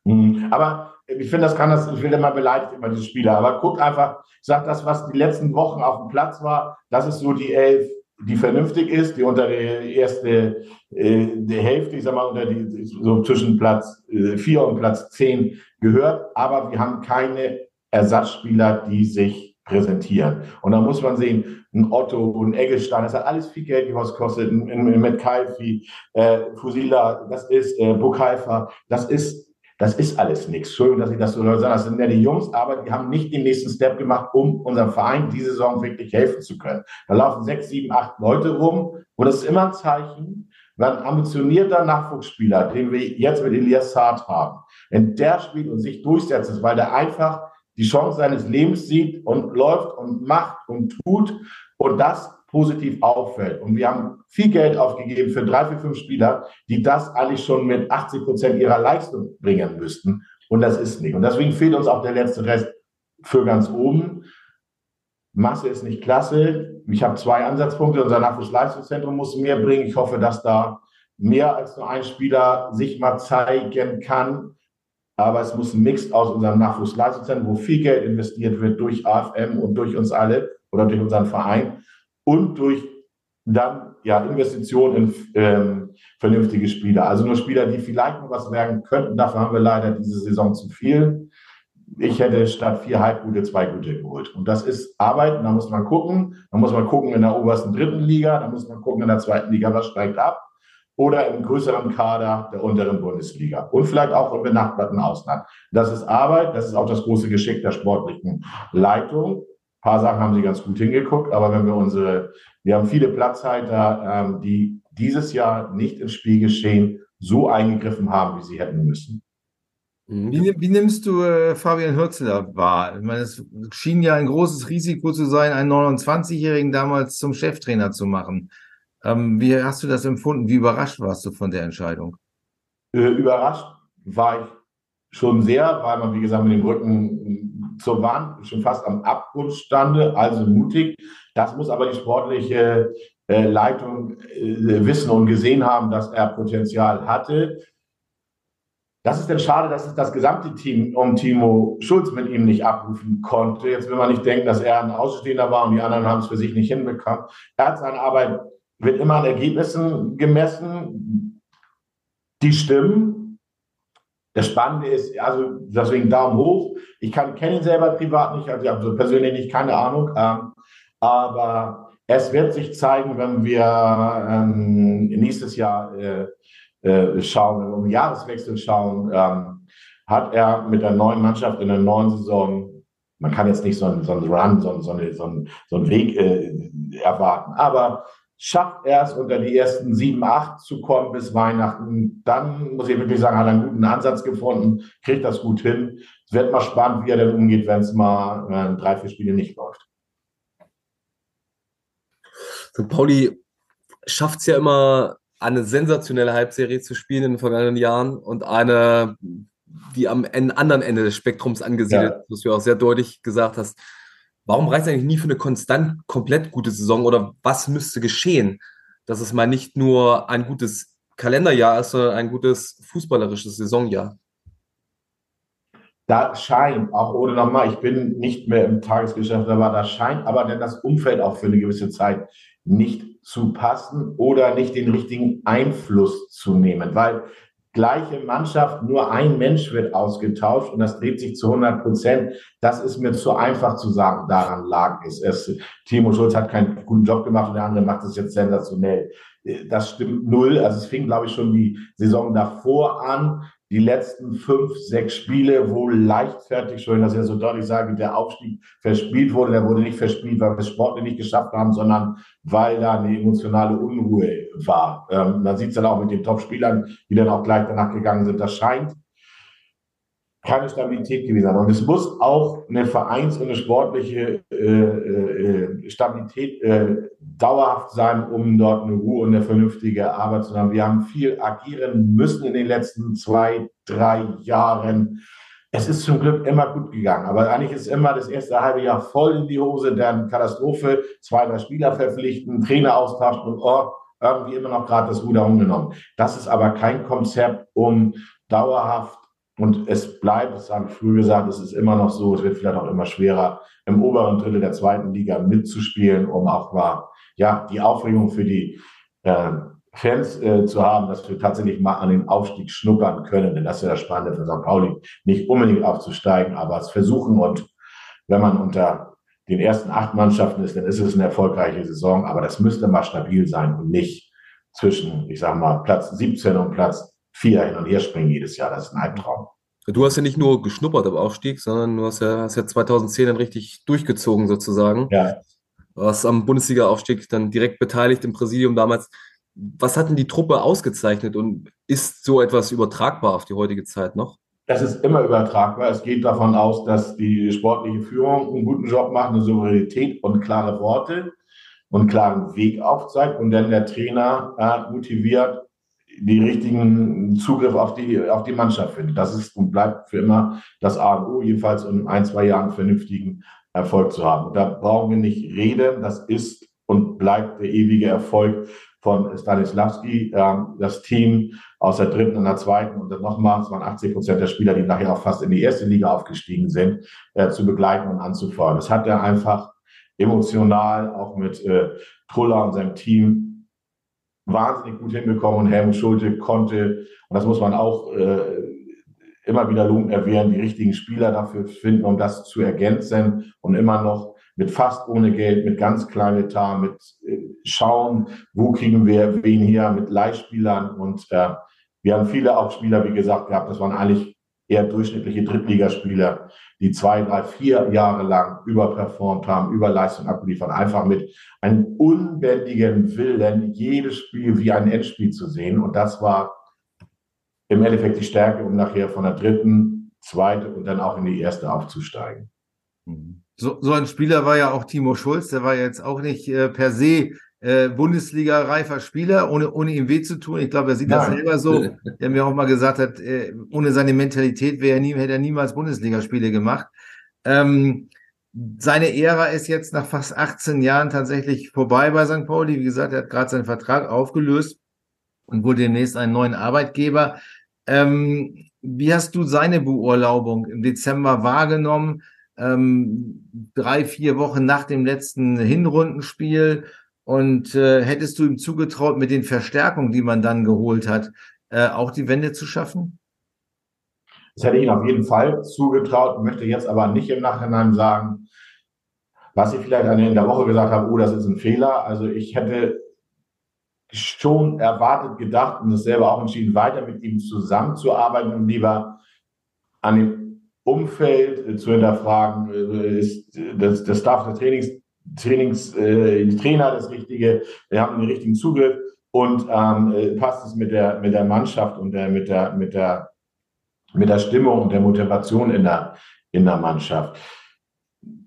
Mhm. Aber ich finde, das kann das, ich will immer beleidigt immer diese Spieler. Aber guckt einfach, sagt das, was die letzten Wochen auf dem Platz war, das ist so die Elf, die vernünftig ist, die unter der erste äh, der Hälfte, ich sag mal, unter die, so zwischen Platz äh, vier und Platz zehn gehört. Aber wir haben keine Ersatzspieler, die sich präsentieren. Und da muss man sehen, ein Otto, ein Eggestein, das hat alles viel Geld gekostet, ein, ein, Metcalfe, äh, Fusila, das ist äh, Bukhaifa, das ist das ist alles nichts. Entschuldigung, dass ich das so sage. Das sind ja die Jungs, aber die haben nicht den nächsten Step gemacht, um unserem Verein diese Saison wirklich helfen zu können. Da laufen sechs, sieben, acht Leute rum und das ist immer ein Zeichen, wenn ein ambitionierter Nachwuchsspieler, den wir jetzt mit Elias Saad haben, wenn der spielt und sich durchsetzt, weil der einfach die Chance seines Lebens sieht und läuft und macht und tut und das positiv auffällt. Und wir haben viel Geld aufgegeben für drei, vier, fünf Spieler, die das eigentlich schon mit 80 Prozent ihrer Leistung bringen müssten. Und das ist nicht. Und deswegen fehlt uns auch der letzte Rest für ganz oben. Masse ist nicht klasse. Ich habe zwei Ansatzpunkte. Unser Nachwuchsleistungszentrum muss mehr bringen. Ich hoffe, dass da mehr als nur ein Spieler sich mal zeigen kann. Aber es muss ein Mix aus unserem Nachwuchsleistungszentrum, wo viel Geld investiert wird durch AFM und durch uns alle oder durch unseren Verein und durch dann ja Investitionen in ähm, vernünftige Spieler. Also nur Spieler, die vielleicht noch was werden könnten. Dafür haben wir leider diese Saison zu viel. Ich hätte statt vier Halbgute zwei Gute geholt. Und das ist Arbeit. Da muss man gucken. Da muss man gucken in der obersten dritten Liga. Da muss man gucken in der zweiten Liga, was steigt ab. Oder im größeren Kader der unteren Bundesliga. Und vielleicht auch im benachbarten Ausland. Das ist Arbeit. Das ist auch das große Geschick der sportlichen Leitung. Ein paar Sachen haben sie ganz gut hingeguckt, aber wenn wir unsere, wir haben viele Platzhalter, ähm, die dieses Jahr nicht ins Spielgeschehen so eingegriffen haben, wie sie hätten müssen. Mhm. Wie, wie nimmst du äh, Fabian Hürzeler wahr? Ich meine, es schien ja ein großes Risiko zu sein, einen 29-Jährigen damals zum Cheftrainer zu machen. Ähm, wie hast du das empfunden? Wie überrascht warst du von der Entscheidung? Äh, überrascht war ich schon sehr, weil man, wie gesagt, mit dem Rücken zur Wand, schon fast am Abgrund stande, also mutig. Das muss aber die sportliche äh, Leitung äh, wissen und gesehen haben, dass er Potenzial hatte. Das ist dann schade, dass das gesamte Team um Timo Schulz mit ihm nicht abrufen konnte. Jetzt will man nicht denken, dass er ein Außenstehender war und die anderen haben es für sich nicht hinbekommen. Er hat seine Arbeit, wird immer an Ergebnissen gemessen. Die stimmen, das Spannende ist, also deswegen Daumen hoch. Ich kenne ihn selber privat nicht, also, also persönlich nicht, keine Ahnung. Ähm, aber es wird sich zeigen, wenn wir ähm, nächstes Jahr äh, äh, schauen, wenn wir um Jahreswechsel schauen, ähm, hat er mit der neuen Mannschaft in der neuen Saison, man kann jetzt nicht so einen, so einen Run, so einen, so einen, so einen Weg äh, erwarten, aber schafft er es, unter die ersten sieben, acht zu kommen bis Weihnachten, dann muss ich wirklich sagen, hat er einen guten Ansatz gefunden, kriegt das gut hin. Es wird mal spannend, wie er denn umgeht, wenn es mal äh, drei, vier Spiele nicht läuft. So, Pauli schafft es ja immer, eine sensationelle Halbserie zu spielen in den vergangenen Jahren und eine, die am anderen Ende des Spektrums angesiedelt, ja. was du auch sehr deutlich gesagt hast. Warum reicht es eigentlich nie für eine konstant komplett gute Saison oder was müsste geschehen, dass es mal nicht nur ein gutes Kalenderjahr ist, sondern ein gutes fußballerisches Saisonjahr? Da scheint, auch ohne nochmal, ich bin nicht mehr im Tagesgeschäft, aber da scheint aber denn das Umfeld auch für eine gewisse Zeit nicht zu passen oder nicht den richtigen Einfluss zu nehmen, weil gleiche Mannschaft, nur ein Mensch wird ausgetauscht und das dreht sich zu 100 Prozent. Das ist mir zu einfach zu sagen, daran lag es. es. Timo Schulz hat keinen guten Job gemacht und der andere macht es jetzt sensationell. Das stimmt null. Also es fing, glaube ich, schon die Saison davor an die letzten fünf, sechs Spiele, wo leichtfertig, schon, dass ich so deutlich sage, der Aufstieg verspielt wurde. Der wurde nicht verspielt, weil wir es nicht geschafft haben, sondern weil da eine emotionale Unruhe war. Ähm, man sieht es dann auch mit den Top-Spielern, die dann auch gleich danach gegangen sind. Das scheint keine Stabilität gewesen sein. Und es muss auch eine Vereins- und eine sportliche äh, äh, Stabilität äh, dauerhaft sein, um dort eine Ruhe und eine vernünftige Arbeit zu haben. Wir haben viel agieren müssen in den letzten zwei, drei Jahren. Es ist zum Glück immer gut gegangen, aber eigentlich ist immer das erste halbe Jahr voll in die Hose, dann Katastrophe, zwei, drei Spieler verpflichten, Trainer austauschen und oh, irgendwie immer noch gerade das Ruder umgenommen. Das ist aber kein Konzept, um dauerhaft und es bleibt, das habe ich früher gesagt, es ist immer noch so, es wird vielleicht auch immer schwerer, im oberen Drittel der zweiten Liga mitzuspielen, um auch mal ja, die Aufregung für die äh, Fans äh, zu haben, dass wir tatsächlich mal an den Aufstieg schnuppern können. Denn das ist ja das Spannende für St. Pauli, nicht unbedingt aufzusteigen, aber es versuchen. Und wenn man unter den ersten acht Mannschaften ist, dann ist es eine erfolgreiche Saison. Aber das müsste mal stabil sein und nicht zwischen, ich sage mal, Platz 17 und Platz vier hin und her springen jedes Jahr. Das ist ein Albtraum. Du hast ja nicht nur geschnuppert am Aufstieg, sondern du hast ja, hast ja 2010 dann richtig durchgezogen sozusagen. Ja. Du warst am Bundesliga-Aufstieg dann direkt beteiligt im Präsidium damals. Was hat denn die Truppe ausgezeichnet und ist so etwas übertragbar auf die heutige Zeit noch? Das ist immer übertragbar. Es geht davon aus, dass die sportliche Führung einen guten Job macht, eine Souveränität und klare Worte und klaren Weg aufzeigt und dann der Trainer äh, motiviert die richtigen Zugriff auf die, auf die Mannschaft findet. Das ist und bleibt für immer das A und O, jedenfalls in ein, zwei Jahren vernünftigen Erfolg zu haben. Da brauchen wir nicht reden. Das ist und bleibt der ewige Erfolg von Stanislavski. Ähm, das Team aus der dritten und der zweiten und dann nochmal, es waren 80 Prozent der Spieler, die nachher auch fast in die erste Liga aufgestiegen sind, äh, zu begleiten und anzufeuern. Das hat er einfach emotional auch mit äh, Truller und seinem Team wahnsinnig gut hinbekommen und Helmut Schulte konnte, und das muss man auch äh, immer wieder lobend erwähnen, die richtigen Spieler dafür finden, um das zu ergänzen und immer noch mit fast ohne Geld, mit ganz kleinem Etat, mit äh, schauen, wo kriegen wir wen her, mit Leihspielern und äh, wir haben viele auch Spieler, wie gesagt, gehabt, das waren eigentlich eher durchschnittliche Drittligaspieler, die zwei, drei, vier Jahre lang überperformt haben, über Leistung abgeliefert, einfach mit einem unbändigen Willen, jedes Spiel wie ein Endspiel zu sehen. Und das war im Endeffekt die Stärke, um nachher von der dritten, zweite und dann auch in die erste aufzusteigen. So, so ein Spieler war ja auch Timo Schulz, der war jetzt auch nicht äh, per se äh, Bundesliga-reifer Spieler, ohne, ohne ihm weh zu tun. Ich glaube, er sieht Nein. das selber so. Der mir auch mal gesagt hat, äh, ohne seine Mentalität wäre er nie, hätte er niemals Bundesligaspiele gemacht. Ähm, seine Ära ist jetzt nach fast 18 Jahren tatsächlich vorbei bei St. Pauli. Wie gesagt, er hat gerade seinen Vertrag aufgelöst und wurde demnächst einen neuen Arbeitgeber. Ähm, wie hast du seine Beurlaubung im Dezember wahrgenommen? Ähm, drei, vier Wochen nach dem letzten Hinrundenspiel und äh, hättest du ihm zugetraut, mit den Verstärkungen, die man dann geholt hat, äh, auch die Wende zu schaffen? Das hätte ich ihm auf jeden Fall zugetraut, möchte jetzt aber nicht im Nachhinein sagen, was ich vielleicht in der Woche gesagt habe, oh, das ist ein Fehler. Also ich hätte schon erwartet, gedacht und es selber auch entschieden, weiter mit ihm zusammenzuarbeiten und lieber an dem Umfeld äh, zu hinterfragen, äh, ist das, das Staff des Trainings Trainings, äh, Trainer das Richtige, wir haben den richtigen Zugriff und ähm, äh, passt es mit der, mit der Mannschaft und der, mit, der, mit, der, mit der Stimmung und der Motivation in der, in der Mannschaft.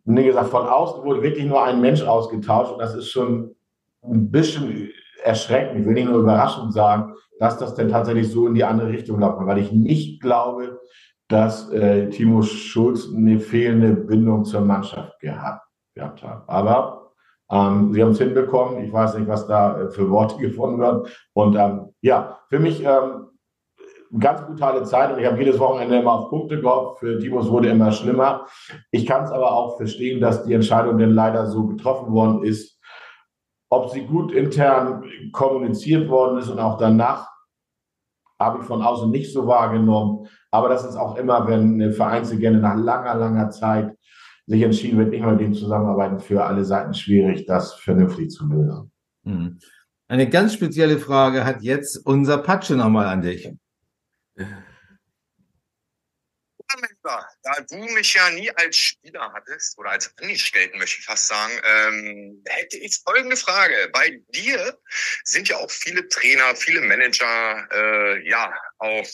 Wie gesagt, von außen wurde wirklich nur ein Mensch ausgetauscht und das ist schon ein bisschen erschreckend. Ich will nicht nur überraschend sagen, dass das denn tatsächlich so in die andere Richtung läuft, weil ich nicht glaube, dass äh, Timo Schulz eine fehlende Bindung zur Mannschaft gehabt gehabt haben. Aber ähm, sie haben es hinbekommen. Ich weiß nicht, was da äh, für Worte gefunden werden. Und ähm, ja, für mich ähm, ganz brutale Zeit und ich habe jedes Wochenende immer auf Punkte gehofft. Für Timos wurde immer schlimmer. Ich kann es aber auch verstehen, dass die Entscheidung denn leider so getroffen worden ist. Ob sie gut intern kommuniziert worden ist und auch danach habe ich von außen nicht so wahrgenommen. Aber das ist auch immer, wenn eine Vereinslegende nach langer, langer Zeit sich entschieden wird, nicht mehr mit dem zusammenarbeiten, für alle Seiten schwierig, das vernünftig zu lösen. Hm. Eine ganz spezielle Frage hat jetzt unser Patsche nochmal an dich. Da du mich ja nie als Spieler hattest oder als Angestellten, möchte ich fast sagen, ähm, hätte ich folgende Frage. Bei dir sind ja auch viele Trainer, viele Manager, äh, ja, auch,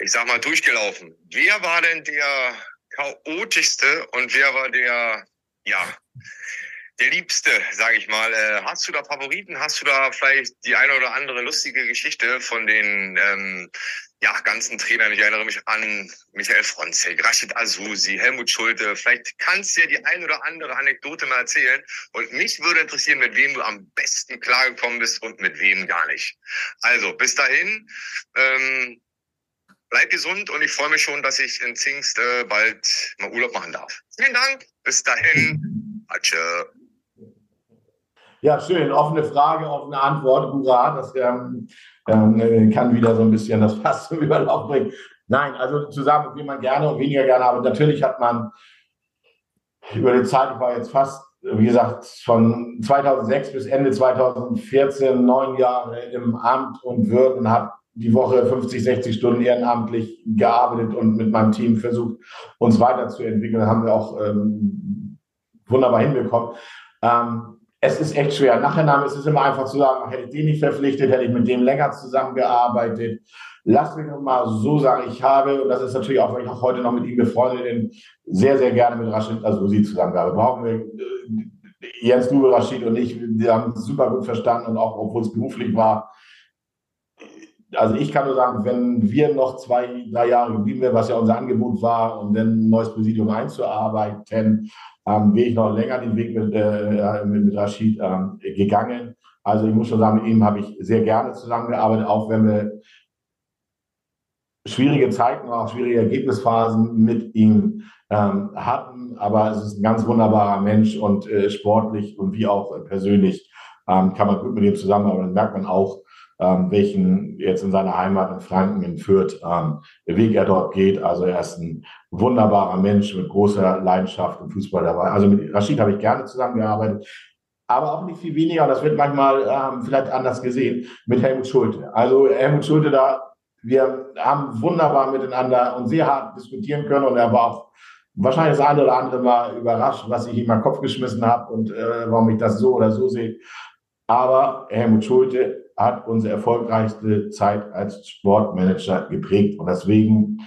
ich sag mal, durchgelaufen. Wer war denn der chaotischste und wer war der, ja, der Liebste, sage ich mal. Äh, hast du da Favoriten? Hast du da vielleicht die eine oder andere lustige Geschichte von den ähm, ja, ganzen Trainern? Ich erinnere mich an Michael Fronzek, Rashid Azusi, Helmut Schulte. Vielleicht kannst du dir die eine oder andere Anekdote mal erzählen. Und mich würde interessieren, mit wem du am besten klargekommen bist und mit wem gar nicht. Also, bis dahin. Ähm, bleib gesund und ich freue mich schon, dass ich in Zingst äh, bald mal Urlaub machen darf. Vielen Dank. Bis dahin. Atsche. Ja, schön. Offene Frage, offene Antwort. Hurra. Das ähm, ähm, kann wieder so ein bisschen das Fass zum Überlauf bringen. Nein, also zusammen, wie man gerne und weniger gerne, aber natürlich hat man über die Zeit, ich war jetzt fast, wie gesagt, von 2006 bis Ende 2014 neun Jahre im Amt und Würden, habe die Woche 50, 60 Stunden ehrenamtlich gearbeitet und mit meinem Team versucht, uns weiterzuentwickeln. Haben wir auch ähm, wunderbar hinbekommen. Ähm, es ist echt schwer. Nachher ist es immer einfach zu sagen, hätte ich den nicht verpflichtet, hätte ich mit dem länger zusammengearbeitet. Lass mich mal so sagen, ich habe, und das ist natürlich auch, weil ich auch heute noch mit ihm befreundet bin, sehr, sehr gerne mit Rashid Azusi zusammengearbeitet. Brauchen wir, äh, Jens Dube, Rashid und ich, wir haben es super gut verstanden und auch, obwohl es beruflich war, also ich kann nur sagen, wenn wir noch zwei, drei Jahre geblieben wären, was ja unser Angebot war, um dann ein neues Präsidium einzuarbeiten, ähm, wäre ich noch länger den Weg mit, äh, mit, Rashid ähm, gegangen. Also ich muss schon sagen, mit ihm habe ich sehr gerne zusammengearbeitet, auch wenn wir schwierige Zeiten, auch schwierige Ergebnisphasen mit ihm ähm, hatten. Aber es ist ein ganz wunderbarer Mensch und äh, sportlich und wie auch persönlich ähm, kann man gut mit ihm zusammenarbeiten. Dann merkt man auch, ähm, welchen jetzt in seiner Heimat in Franken, in Fürth, ähm, Weg er dort geht. Also er ist ein wunderbarer Mensch mit großer Leidenschaft im Fußball dabei. Also mit Rashid habe ich gerne zusammengearbeitet, aber auch nicht viel weniger, das wird manchmal ähm, vielleicht anders gesehen, mit Helmut Schulte. Also Helmut Schulte da, wir haben wunderbar miteinander und sehr hart diskutieren können und er war auch wahrscheinlich das eine oder andere Mal überrascht, was ich ihm in den Kopf geschmissen habe und äh, warum ich das so oder so sehe. Aber Helmut Schulte hat unsere erfolgreichste Zeit als Sportmanager geprägt. Und deswegen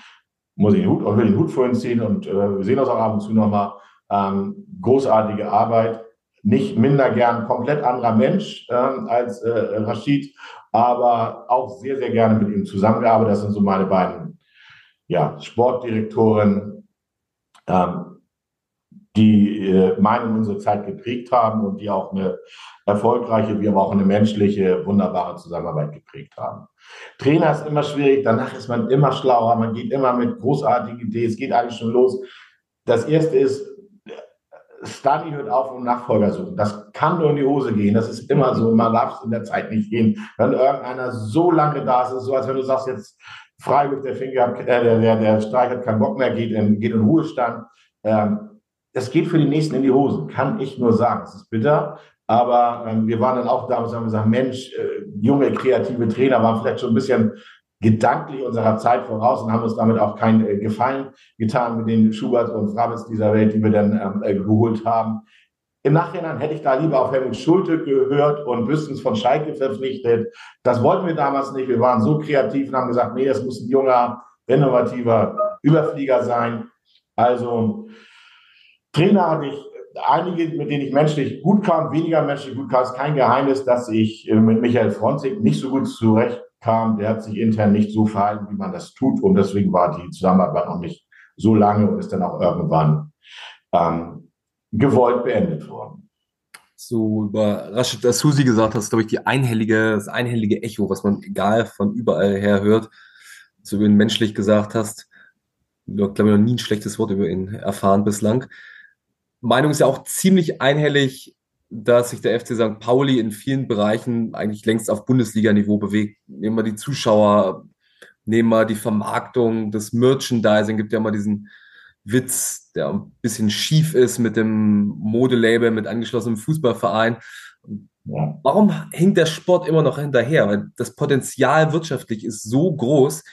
muss ich den Hut, auch den Hut vor ihn ziehen und äh, wir sehen das auch ab und zu nochmal. Ähm, großartige Arbeit, nicht minder gern, komplett anderer Mensch äh, als äh, Rashid, aber auch sehr, sehr gerne mit ihm zusammengearbeitet. Das sind so meine beiden ja, Sportdirektoren, ähm, die äh, meine und unsere Zeit geprägt haben und die auch eine erfolgreiche, wie aber auch eine menschliche, wunderbare Zusammenarbeit geprägt haben. Trainer ist immer schwierig, danach ist man immer schlauer, man geht immer mit großartigen Ideen, es geht eigentlich schon los. Das erste ist, Stani hört auf und Nachfolger suchen. Das kann nur in die Hose gehen. Das ist immer so. Man darf es in der Zeit nicht gehen. Wenn irgendeiner so lange da ist, ist so, als wenn du sagst, jetzt Freiburg, der Finger, äh, der, der, der Streich hat keinen Bock mehr, geht in, geht in Ruhestand. Ähm, das geht für die Nächsten in die Hosen, kann ich nur sagen. Es ist bitter, aber ähm, wir waren dann auch damals, haben gesagt, Mensch, äh, junge, kreative Trainer waren vielleicht schon ein bisschen gedanklich unserer Zeit voraus und haben uns damit auch keinen äh, Gefallen getan mit den Schubert und Frabitz dieser Welt, die wir dann ähm, äh, geholt haben. Im Nachhinein hätte ich da lieber auf Helmut Schulte gehört und Büstens von Schalke verpflichtet. Das wollten wir damals nicht. Wir waren so kreativ und haben gesagt, nee, das muss ein junger, innovativer Überflieger sein. Also Trainer hatte ich einige, mit denen ich menschlich gut kam, weniger menschlich gut kam. Es ist kein Geheimnis, dass ich äh, mit Michael Fronzig nicht so gut zurechtkam. Der hat sich intern nicht so verhalten, wie man das tut. Und deswegen war die Zusammenarbeit noch nicht so lange und ist dann auch irgendwann ähm, gewollt beendet worden. So über Rashid Susi gesagt hast, glaube ich, die einhellige, das einhellige Echo, was man egal von überall her hört, so wie du ihn menschlich gesagt hast. Ich glaube, noch nie ein schlechtes Wort über ihn erfahren bislang. Meinung ist ja auch ziemlich einhellig. dass sich der FC St. Pauli in vielen Bereichen eigentlich längst auf Bundesliga-Niveau bewegt. Nehmen wir die Zuschauer, nehmen wir die Vermarktung, das Merchandising, gibt ja immer diesen Witz, der ein bisschen schief ist mit dem Modelabel, mit angeschlossenem Fußballverein. Ja. Warum hinkt der Sport immer noch hinterher? Weil das Potenzial wirtschaftlich ist so groß,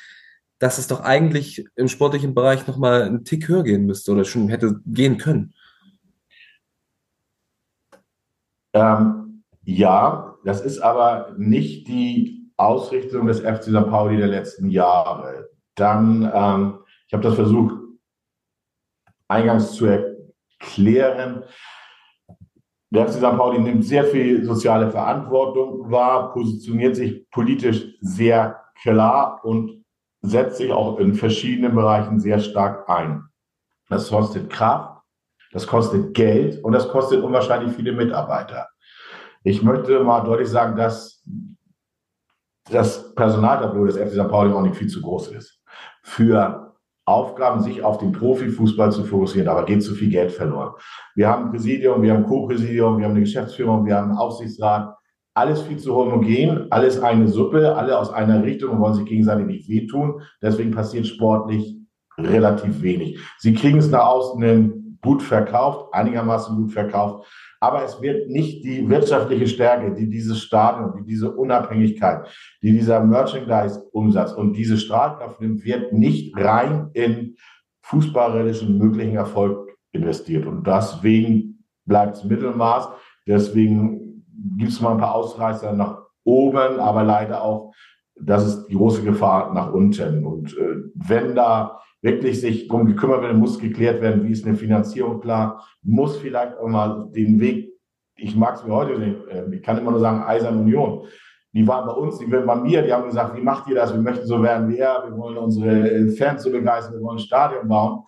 dass es doch eigentlich im sportlichen Bereich nochmal einen Tick höher gehen müsste oder schon hätte gehen können. Ähm, ja, das ist aber nicht die Ausrichtung des FC St. Pauli der letzten Jahre. Dann, ähm, ich habe das versucht eingangs zu erklären. Der FC St. Pauli nimmt sehr viel soziale Verantwortung wahr, positioniert sich politisch sehr klar und setzt sich auch in verschiedenen Bereichen sehr stark ein. Das kostet Kraft, das kostet Geld und das kostet unwahrscheinlich viele Mitarbeiter. Ich möchte mal deutlich sagen, dass das Personaltableau des FC St. Pauli auch nicht viel zu groß ist. Für Aufgaben, sich auf den Profifußball zu fokussieren, aber geht zu viel Geld verloren. Wir haben ein Präsidium, wir haben ein Co-Präsidium, wir haben eine Geschäftsführung, wir haben einen Aufsichtsrat. Alles viel zu homogen, alles eine Suppe, alle aus einer Richtung und wollen sich gegenseitig nicht wehtun. Deswegen passiert sportlich relativ wenig. Sie kriegen es nach außen gut verkauft, einigermaßen gut verkauft aber es wird nicht die wirtschaftliche Stärke, die dieses Stadion, die diese Unabhängigkeit, die dieser Merchandise-Umsatz und diese Strahlkraft nimmt, wird nicht rein in fußballerischen möglichen Erfolg investiert. Und deswegen bleibt es Mittelmaß. Deswegen gibt es mal ein paar Ausreißer nach oben, aber leider auch, das ist die große Gefahr nach unten. Und äh, wenn da wirklich sich darum gekümmert werden, muss geklärt werden, wie ist eine Finanzierung klar, muss vielleicht auch mal den Weg, ich mag es mir heute nicht, äh, ich kann immer nur sagen, Eisern Union. Die waren bei uns, die waren bei mir, die haben gesagt, wie macht ihr das? Wir möchten so werden wie er, wir wollen unsere Fans so begeistern, wir wollen ein Stadion bauen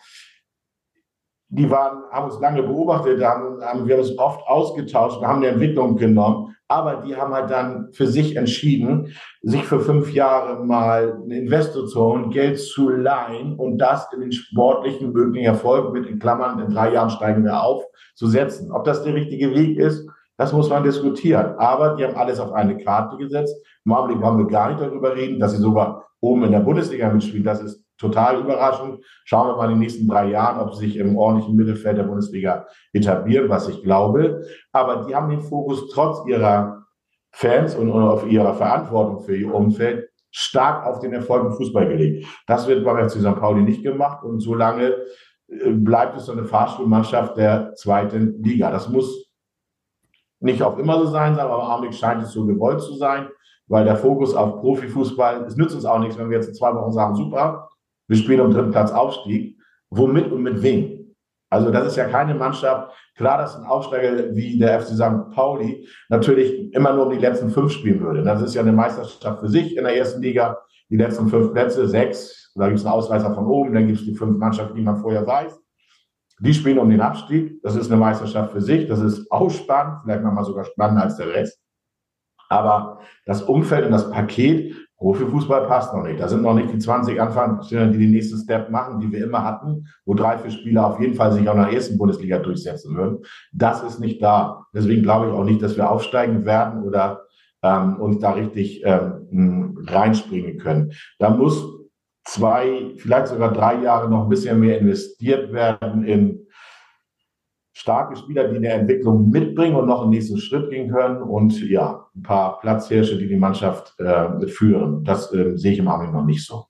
die waren, haben uns lange beobachtet, haben, haben wir uns oft ausgetauscht, haben eine Entwicklung genommen, aber die haben halt dann für sich entschieden, sich für fünf Jahre mal einen Investor zu holen, Geld zu leihen und das in den sportlichen möglichen Erfolg mit in Klammern, in drei Jahren steigen wir auf, zu setzen. Ob das der richtige Weg ist, das muss man diskutieren. Aber die haben alles auf eine Karte gesetzt. Im Augenblick wollen wir gar nicht darüber reden, dass sie sogar oben in der Bundesliga mitspielen. Das ist total überraschend. Schauen wir mal in den nächsten drei Jahren, ob sie sich im ordentlichen Mittelfeld der Bundesliga etablieren, was ich glaube. Aber die haben den Fokus trotz ihrer Fans und auf ihrer Verantwortung für ihr Umfeld stark auf den Erfolg im Fußball gelegt. Das wird beim FC St. Pauli nicht gemacht und solange äh, bleibt es so eine Fahrstuhlmannschaft der zweiten Liga. Das muss nicht auf immer so sein, aber im Augenblick scheint es so gewollt zu sein, weil der Fokus auf Profifußball, es nützt uns auch nichts, wenn wir jetzt in zwei Wochen sagen, super, wir spielen um dritten Platz Aufstieg. Womit und mit wem? Also das ist ja keine Mannschaft. Klar, dass ein Aufsteiger wie der FC St. Pauli natürlich immer nur um die letzten fünf spielen würde. Das ist ja eine Meisterschaft für sich in der ersten Liga. Die letzten fünf Plätze, sechs, da gibt es einen Ausreißer von oben, dann gibt es die fünf Mannschaften, die man vorher weiß. Die spielen um den Abstieg. Das ist eine Meisterschaft für sich. Das ist ausspannend, vielleicht manchmal sogar spannender als der Rest. Aber das Umfeld und das Paket Profifußball passt noch nicht. Da sind noch nicht die 20 Anfangspieler, die den nächsten Step machen, die wir immer hatten, wo drei, vier Spieler auf jeden Fall sich auch in der ersten Bundesliga durchsetzen würden. Das ist nicht da. Deswegen glaube ich auch nicht, dass wir aufsteigen werden oder ähm, uns da richtig ähm, reinspringen können. Da muss zwei, vielleicht sogar drei Jahre noch ein bisschen mehr investiert werden in starke Spieler, die eine Entwicklung mitbringen und noch einen nächsten Schritt gehen können und ja, ein paar Platzhirsche, die die Mannschaft äh, führen. Das äh, sehe ich im Augenblick noch nicht so.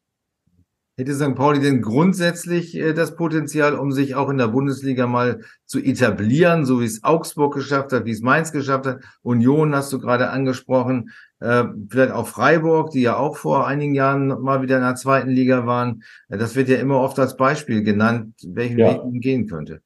Hätte St. Pauli denn grundsätzlich äh, das Potenzial, um sich auch in der Bundesliga mal zu etablieren, so wie es Augsburg geschafft hat, wie es Mainz geschafft hat? Union hast du gerade angesprochen, äh, vielleicht auch Freiburg, die ja auch vor einigen Jahren mal wieder in der zweiten Liga waren. Das wird ja immer oft als Beispiel genannt, welchen ja. Weg man gehen könnte.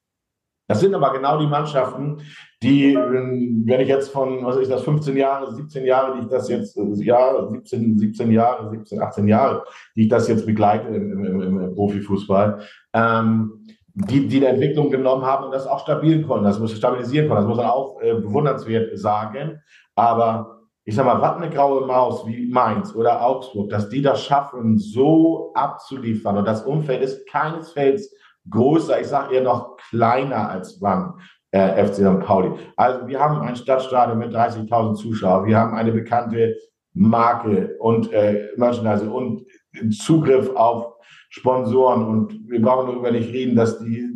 Das sind aber genau die Mannschaften, die, wenn ich jetzt von, was ist das, 15 Jahre, 17 Jahre, die ich das jetzt, ja, 17, 17 Jahre, 17, 18 Jahre, die ich das jetzt begleite im, im, im Profifußball, ähm, die, die eine Entwicklung genommen haben und das auch stabilen konnten, das muss stabilisieren konnten, das muss man auch äh, bewundernswert sagen. Aber ich sag mal, was eine graue Maus wie Mainz oder Augsburg, dass die das schaffen, so abzuliefern und das Umfeld ist keinesfalls größer, ich sage eher noch kleiner als Wann. Äh, FC St. Pauli. Also wir haben ein Stadtstadion mit 30.000 Zuschauern, wir haben eine bekannte Marke und äh, Merchandise und Zugriff auf Sponsoren und wir brauchen darüber nicht reden, dass die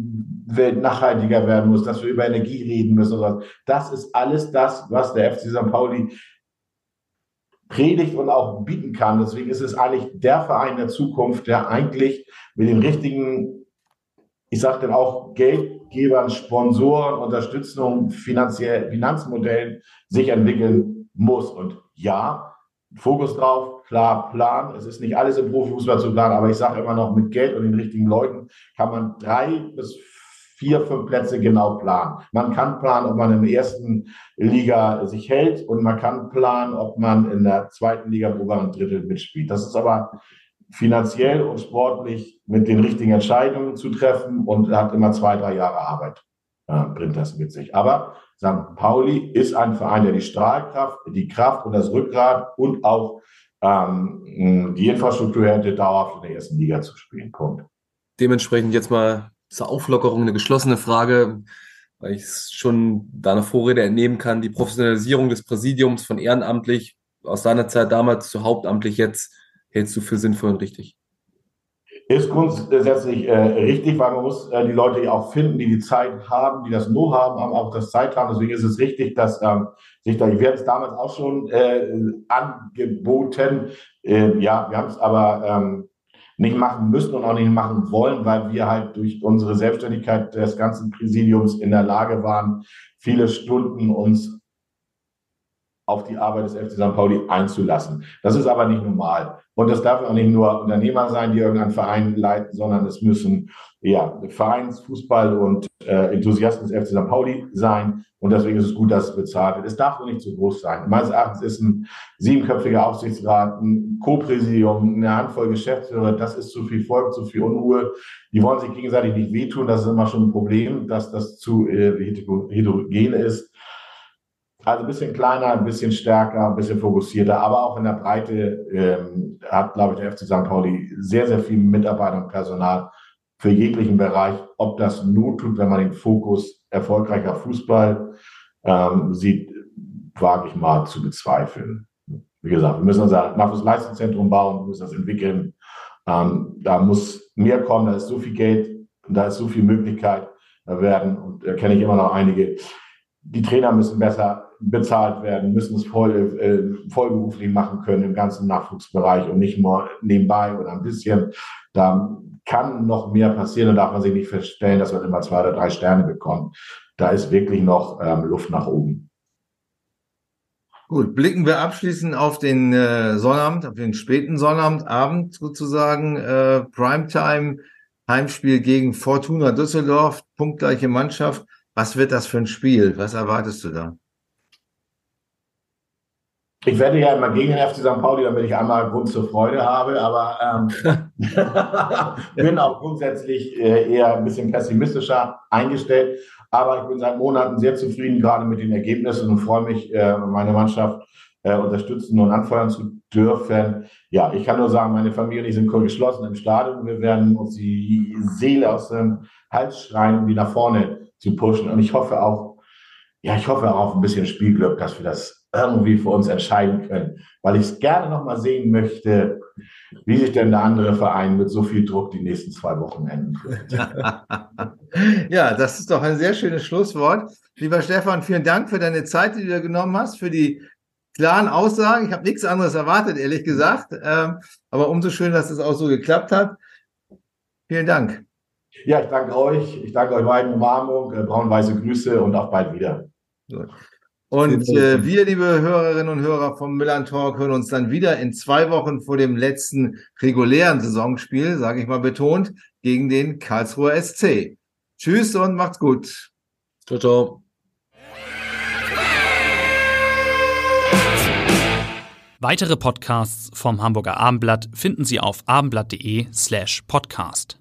Welt nachhaltiger werden muss, dass wir über Energie reden müssen. Das ist alles das, was der FC St. Pauli predigt und auch bieten kann. Deswegen ist es eigentlich der Verein der Zukunft, der eigentlich mit den richtigen, ich sage dann auch Geldgebern, Sponsoren, Unterstützung, finanziell, Finanzmodellen sich entwickeln muss. Und ja, Fokus drauf, klar, Plan. Es ist nicht alles im Profifußball zu planen, aber ich sage immer noch, mit Geld und den richtigen Leuten kann man drei bis vier, fünf Plätze genau planen. Man kann planen, ob man in der ersten Liga sich hält und man kann planen, ob man in der zweiten Liga oberen Drittel mitspielt. Das ist aber finanziell und sportlich mit den richtigen Entscheidungen zu treffen und hat immer zwei, drei Jahre Arbeit, äh, bringt das mit sich. Aber St. Pauli ist ein Verein, der die Strahlkraft, die Kraft und das Rückgrat und auch ähm, die Infrastruktur hätte, dauerhaft in der ersten Liga zu spielen. Punkt. Dementsprechend jetzt mal zur Auflockerung eine geschlossene Frage, weil ich schon deiner Vorrede entnehmen kann, die Professionalisierung des Präsidiums von ehrenamtlich aus deiner Zeit damals zu hauptamtlich jetzt hältst du für sinnvoll und richtig? Ist grundsätzlich äh, richtig, weil man muss äh, die Leute ja auch finden, die die Zeit haben, die das Know haben, aber auch das Zeit haben. Deswegen ist es richtig, dass ähm, sich da, wir haben es damals auch schon äh, angeboten. Äh, ja, wir haben es aber ähm, nicht machen müssen und auch nicht machen wollen, weil wir halt durch unsere Selbstständigkeit des ganzen Präsidiums in der Lage waren, viele Stunden uns auf die Arbeit des FC St. Pauli einzulassen. Das ist aber nicht normal. Und das darf auch nicht nur Unternehmer sein, die irgendeinen Verein leiten, sondern es müssen ja Vereinsfußball und äh, Enthusiasten des FC St. Pauli sein. Und deswegen ist es gut, dass es bezahlt wird. Es darf nur nicht zu groß sein. Meines Erachtens ist ein siebenköpfiger Aufsichtsrat, ein Co-Präsidium, eine Handvoll Geschäftsführer, das ist zu viel Volk, zu viel Unruhe. Die wollen sich gegenseitig nicht wehtun. Das ist immer schon ein Problem, dass das zu äh, heterogen ist. Also ein bisschen kleiner, ein bisschen stärker, ein bisschen fokussierter, aber auch in der Breite ähm, hat, glaube ich, der FC St. Pauli sehr, sehr viel Mitarbeiter und Personal für jeglichen Bereich. Ob das Not tut, wenn man den Fokus erfolgreicher Fußball ähm, sieht, wage ich mal zu bezweifeln. Wie gesagt, wir müssen unser Nachwuchsleistungszentrum bauen, wir müssen das entwickeln. Ähm, da muss mehr kommen, da ist so viel Geld, da ist so viel Möglichkeit werden und da kenne ich immer noch einige. Die Trainer müssen besser bezahlt werden, müssen es voll, äh, vollberuflich machen können im ganzen Nachwuchsbereich und nicht nur nebenbei oder ein bisschen. Da kann noch mehr passieren und darf man sich nicht feststellen, dass man immer zwei oder drei Sterne bekommt. Da ist wirklich noch ähm, Luft nach oben. Gut, blicken wir abschließend auf den äh, Sonnabend, auf den späten Sonnabendabend sozusagen, äh, Primetime, Heimspiel gegen Fortuna Düsseldorf, punktgleiche Mannschaft. Was wird das für ein Spiel? Was erwartest du da? Ich werde ja immer gegen den FC St. Pauli, damit ich einmal Grund zur Freude habe, aber ähm, bin auch grundsätzlich äh, eher ein bisschen pessimistischer eingestellt. Aber ich bin seit Monaten sehr zufrieden, gerade mit den Ergebnissen und freue mich, äh, meine Mannschaft äh, unterstützen und anfeuern zu dürfen. Ja, ich kann nur sagen, meine Familie und ich sind geschlossen im Stadion. Wir werden uns die Seele aus dem Hals schreien, um die nach vorne zu pushen. Und ich hoffe auch, ja, ich hoffe auch auf ein bisschen Spielglück, dass wir das irgendwie für uns entscheiden können. Weil ich es gerne nochmal sehen möchte, wie sich denn der andere Verein mit so viel Druck die nächsten zwei Wochen enden wird. ja, das ist doch ein sehr schönes Schlusswort. Lieber Stefan, vielen Dank für deine Zeit, die du dir genommen hast, für die klaren Aussagen. Ich habe nichts anderes erwartet, ehrlich gesagt. Ähm, aber umso schön, dass es auch so geklappt hat. Vielen Dank. Ja, ich danke euch. Ich danke euch beiden Umarmung, äh, braun-weiße Grüße und auch bald wieder. Gut. Und äh, wir, liebe Hörerinnen und Hörer vom Milan Talk, hören uns dann wieder in zwei Wochen vor dem letzten regulären Saisonspiel, sage ich mal betont, gegen den Karlsruher SC. Tschüss und macht's gut. Ciao, ciao. Weitere Podcasts vom Hamburger Abendblatt finden Sie auf abendblatt.de slash podcast.